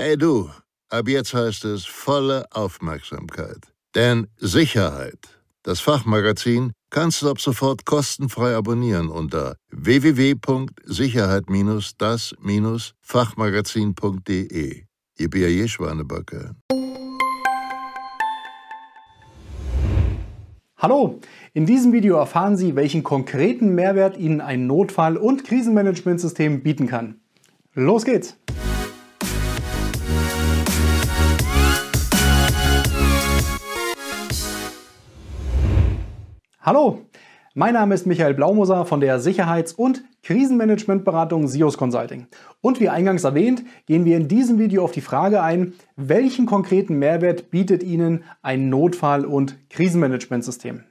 Hey du, ab jetzt heißt es volle Aufmerksamkeit. Denn Sicherheit, das Fachmagazin, kannst du ab sofort kostenfrei abonnieren unter www.sicherheit-das-fachmagazin.de. Ihr B.A.J. Schwanebacke. Hallo, in diesem Video erfahren Sie, welchen konkreten Mehrwert Ihnen ein Notfall- und Krisenmanagementsystem bieten kann. Los geht's! Hallo, mein Name ist Michael Blaumoser von der Sicherheits- und Krisenmanagementberatung SIOS Consulting. Und wie eingangs erwähnt, gehen wir in diesem Video auf die Frage ein, welchen konkreten Mehrwert bietet Ihnen ein Notfall- und Krisenmanagementsystem?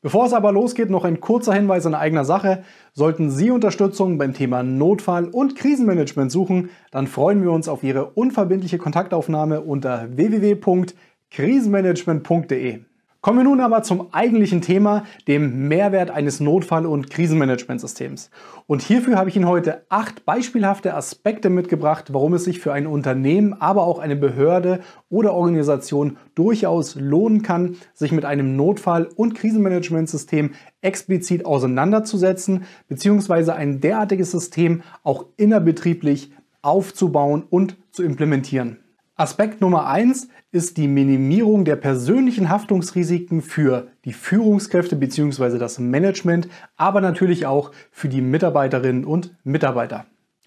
Bevor es aber losgeht, noch ein kurzer Hinweis in eigener Sache. Sollten Sie Unterstützung beim Thema Notfall- und Krisenmanagement suchen, dann freuen wir uns auf Ihre unverbindliche Kontaktaufnahme unter www.krisenmanagement.de. Kommen wir nun aber zum eigentlichen Thema, dem Mehrwert eines Notfall- und Krisenmanagementsystems. Und hierfür habe ich Ihnen heute acht beispielhafte Aspekte mitgebracht, warum es sich für ein Unternehmen, aber auch eine Behörde oder Organisation durchaus lohnen kann, sich mit einem Notfall- und Krisenmanagementsystem explizit auseinanderzusetzen, beziehungsweise ein derartiges System auch innerbetrieblich aufzubauen und zu implementieren. Aspekt Nummer eins ist die Minimierung der persönlichen Haftungsrisiken für die Führungskräfte bzw. das Management, aber natürlich auch für die Mitarbeiterinnen und Mitarbeiter.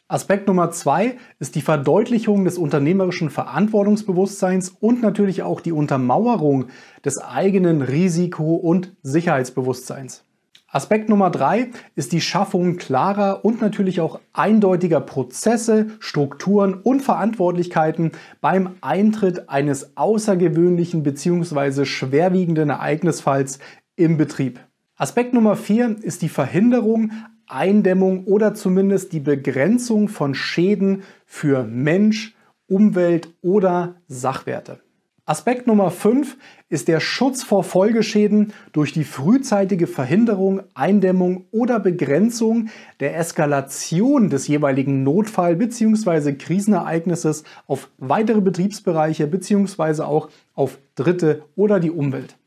Aspekt Nummer zwei ist die Verdeutlichung des unternehmerischen Verantwortungsbewusstseins und natürlich auch die Untermauerung des eigenen Risiko- und Sicherheitsbewusstseins. Aspekt Nummer drei ist die Schaffung klarer und natürlich auch eindeutiger Prozesse, Strukturen und Verantwortlichkeiten beim Eintritt eines außergewöhnlichen bzw. schwerwiegenden Ereignisfalls im Betrieb. Aspekt Nummer vier ist die Verhinderung, Eindämmung oder zumindest die Begrenzung von Schäden für Mensch, Umwelt oder Sachwerte. Aspekt Nummer 5 ist der Schutz vor Folgeschäden durch die frühzeitige Verhinderung, Eindämmung oder Begrenzung der Eskalation des jeweiligen Notfall- bzw. Krisenereignisses auf weitere Betriebsbereiche bzw. auch auf Dritte oder die Umwelt.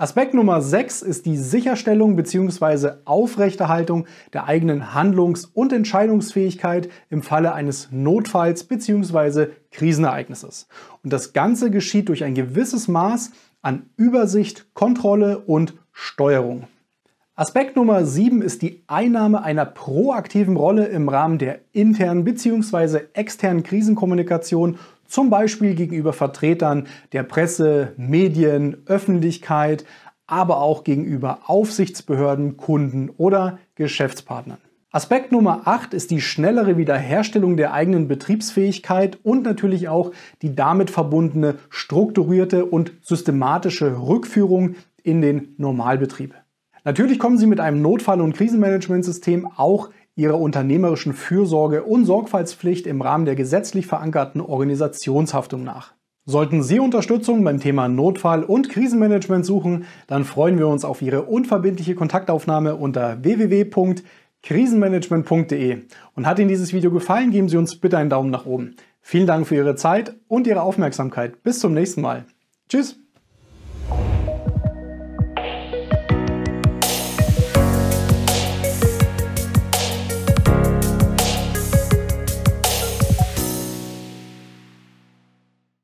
Aspekt Nummer 6 ist die Sicherstellung bzw. Aufrechterhaltung der eigenen Handlungs- und Entscheidungsfähigkeit im Falle eines Notfalls bzw. Krisenereignisses. Und das Ganze geschieht durch ein gewisses Maß an Übersicht, Kontrolle und Steuerung. Aspekt Nummer 7 ist die Einnahme einer proaktiven Rolle im Rahmen der internen bzw. externen Krisenkommunikation zum Beispiel gegenüber Vertretern der Presse, Medien, Öffentlichkeit, aber auch gegenüber Aufsichtsbehörden, Kunden oder Geschäftspartnern. Aspekt Nummer 8 ist die schnellere Wiederherstellung der eigenen Betriebsfähigkeit und natürlich auch die damit verbundene strukturierte und systematische Rückführung in den Normalbetrieb. Natürlich kommen Sie mit einem Notfall- und Krisenmanagementsystem auch ihrer unternehmerischen Fürsorge und Sorgfaltspflicht im Rahmen der gesetzlich verankerten Organisationshaftung nach. Sollten Sie Unterstützung beim Thema Notfall- und Krisenmanagement suchen, dann freuen wir uns auf Ihre unverbindliche Kontaktaufnahme unter www.krisenmanagement.de. Und hat Ihnen dieses Video gefallen, geben Sie uns bitte einen Daumen nach oben. Vielen Dank für Ihre Zeit und Ihre Aufmerksamkeit. Bis zum nächsten Mal. Tschüss!